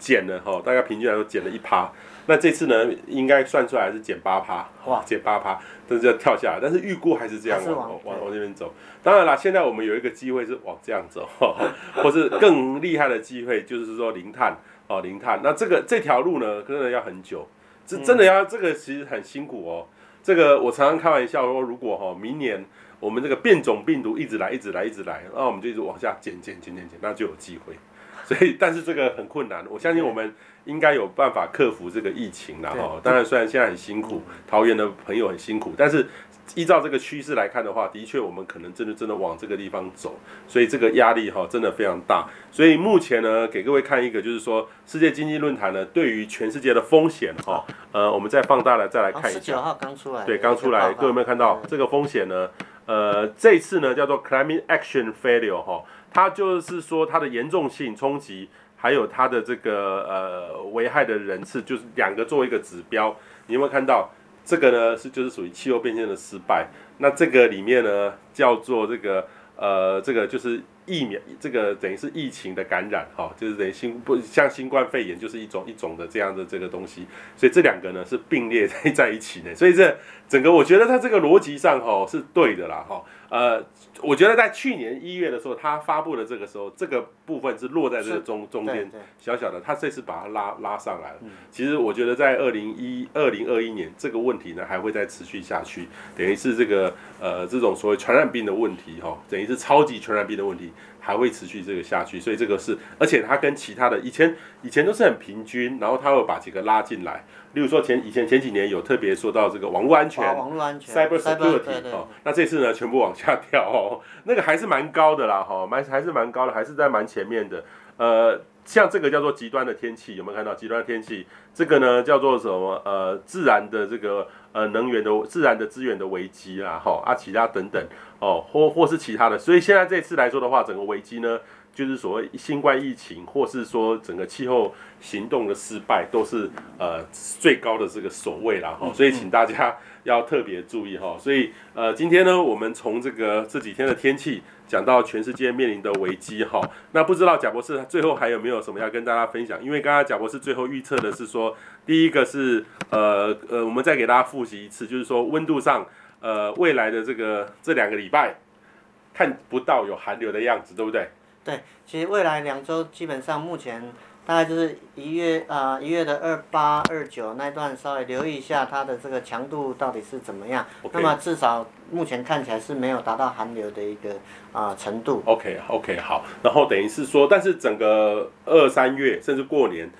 减了哈，大概平均来说减了一趴。那这次呢，应该算出来是减八趴，哇，减八趴，但是要跳下来，但是预估还是这样往往往这边走。当然啦，现在我们有一个机会是往这样走，或是更厉害的机会，就是说零碳哦，零碳。那这个这条路呢，真的要很久，这真的要这个其实很辛苦哦。这个我常常开玩笑说，如果哈明年我们这个变种病毒一直来，一直来，一直来，那我们就一直往下减减减减减，那就有机会。所以，但是这个很困难，我相信我们。应该有办法克服这个疫情了哈。当然，虽然现在很辛苦，桃园的朋友很辛苦，但是依照这个趋势来看的话，的确我们可能真的真的往这个地方走，所以这个压力哈真的非常大。所以目前呢，给各位看一个，就是说世界经济论坛呢对于全世界的风险哈，呃，我们再放大了再来看一下。十九号刚出来。对，刚出来，各位有没有看到这个风险呢？呃，这次呢叫做 Climate Action Failure 哈，它就是说它的严重性冲击。还有它的这个呃危害的人次，就是两个作为一个指标，你有没有看到这个呢？是就是属于气候变迁的失败。那这个里面呢叫做这个呃这个就是疫苗，这个等于是疫情的感染哈、就是等于新不像新冠肺炎就是一种一种的这样的这个东西。所以这两个呢是并列在 在一起的。所以这整个我觉得它这个逻辑上哈、是对的啦哈。呃，我觉得在去年一月的时候，他发布的这个时候，这个部分是落在这个中中间小小的，他这次把它拉拉上来了。其实我觉得在二零一二零二一年，这个问题呢还会再持续下去，等于是这个呃这种所谓传染病的问题哈，等于是超级传染病的问题。还会持续这个下去，所以这个是，而且它跟其他的以前以前都是很平均，然后它会把几个拉进来，例如说前以前前几年有特别说到这个网络安全，网络安全，cyber security 哦，那这次呢全部往下掉哦，那个还是蛮高的啦哈，蛮还是蛮高的，还是在蛮前面的，呃。像这个叫做极端的天气，有没有看到极端的天气？这个呢叫做什么？呃，自然的这个呃能源的自然的资源的危机啊，哈啊其他等等哦，或或是其他的。所以现在这次来说的话，整个危机呢，就是所谓新冠疫情，或是说整个气候行动的失败，都是呃最高的这个首位啦哈。所以请大家要特别注意哈。所以呃今天呢，我们从这个这几天的天气。讲到全世界面临的危机哈，那不知道贾博士最后还有没有什么要跟大家分享？因为刚刚贾博士最后预测的是说，第一个是呃呃，我们再给大家复习一次，就是说温度上呃未来的这个这两个礼拜看不到有寒流的样子，对不对？对，其实未来两周基本上目前。大概就是一月啊、呃，一月的二八二九那段，稍微留意一下它的这个强度到底是怎么样。Okay. 那么至少目前看起来是没有达到寒流的一个啊、呃、程度。OK OK 好，然后等于是说，但是整个二三月甚至过年。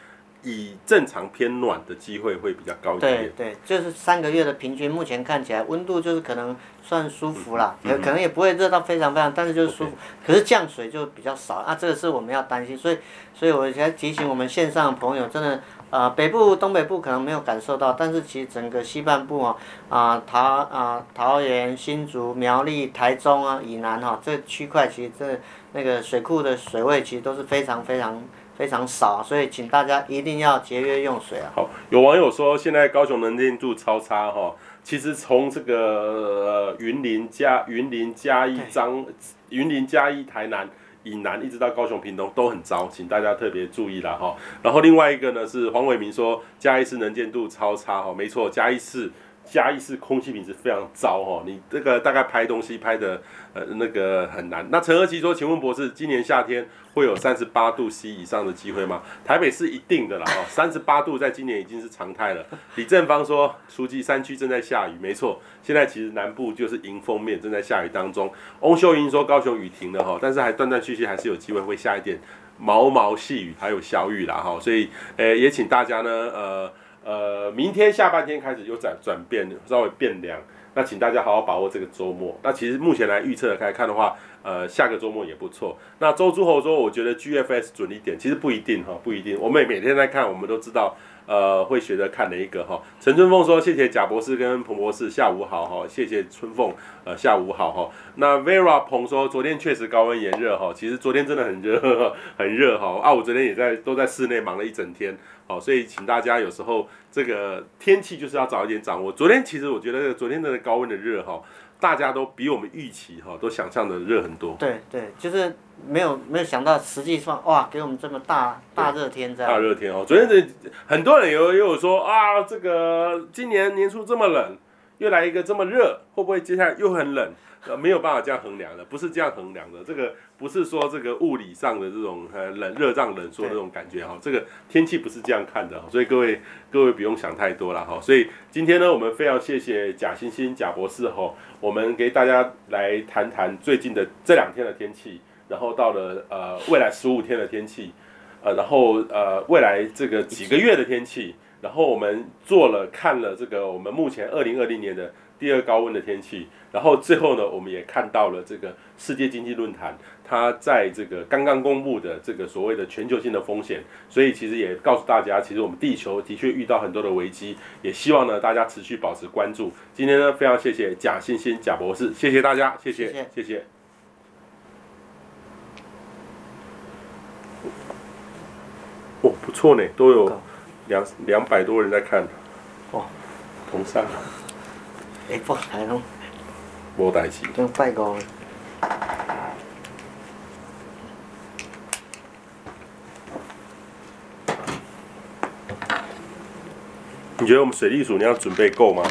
以正常偏暖的机会会比较高一点。对对，就是三个月的平均，目前看起来温度就是可能算舒服啦，可、嗯、可能也不会热到非常非常，但是就是舒服。可是降水就比较少啊，这个是我们要担心。所以，所以我才提醒我们线上的朋友，真的，呃，北部、东北部可能没有感受到，但是其实整个西半部啊，啊、呃、桃啊、呃、桃园、新竹、苗栗、台中啊以南哈、啊，这区块其实这那个水库的水位其实都是非常非常。非常少，所以请大家一定要节约用水啊！好，有网友说现在高雄能见度超差哈，其实从这个呃云林加云林加一彰云林加一台南以南，一直到高雄屏东都很糟，请大家特别注意了哈。然后另外一个呢是黄伟明说嘉义市能见度超差哈，没错，嘉义市嘉义市空气品质非常糟哈，你这个大概拍东西拍的呃那个很难。那陈和基说，请问博士，今年夏天会有三十八度 C 以上的机会吗？台北是一定的啦哈，三十八度在今年已经是常态了。李正方说，书记山区正在下雨，没错，现在其实南部就是迎风面正在下雨当中。翁秀英说，高雄雨停了哈，但是还断断续续还是有机会会下一点毛毛细雨，还有小雨啦哈，所以呃也请大家呢呃。呃，明天下半天开始有转转变，稍微变凉。那请大家好好把握这个周末。那其实目前来预测来看的话，呃，下个周末也不错。那周诸侯说，我觉得 GFS 准一点，其实不一定哈，不一定。我们每天在看，我们都知道。呃，会学着看哪一个哈？陈春凤说：“谢谢贾博士跟彭博士，下午好哈。谢谢春凤，呃，下午好哈。那 Vera 彭说，昨天确实高温炎热哈，其实昨天真的很热，很热哈。啊，我昨天也在都在室内忙了一整天，好，所以请大家有时候这个天气就是要早一点掌握。昨天其实我觉得昨天的高温的热哈。”大家都比我们预期哈，都想象的热很多。对对，就是没有没有想到，实际上哇，给我们这么大大热天这样。大热天哦，昨天这很多人有也有说啊，这个今年年初这么冷，又来一个这么热，会不会接下来又很冷？呃，没有办法这样衡量的，不是这样衡量的。这个不是说这个物理上的这种呃冷热胀冷缩的这种感觉哈，这个天气不是这样看的，所以各位各位不用想太多了哈。所以今天呢，我们非常谢谢贾欣欣贾博士哈，我们给大家来谈谈最近的这两天的天气，然后到了呃未来十五天的天气，呃，然后呃未来这个几个月的天气，然后我们做了看了这个我们目前二零二零年的。第二高温的天气，然后最后呢，我们也看到了这个世界经济论坛，它在这个刚刚公布的这个所谓的全球性的风险，所以其实也告诉大家，其实我们地球的确遇到很多的危机，也希望呢大家持续保持关注。今天呢，非常谢谢贾欣欣贾博士，谢谢大家，谢谢谢谢。哦，不错呢，都有两两百多人在看，哦，同上。哎，不台东，无代志。真拜五。你觉得我们水利署你要准备够吗？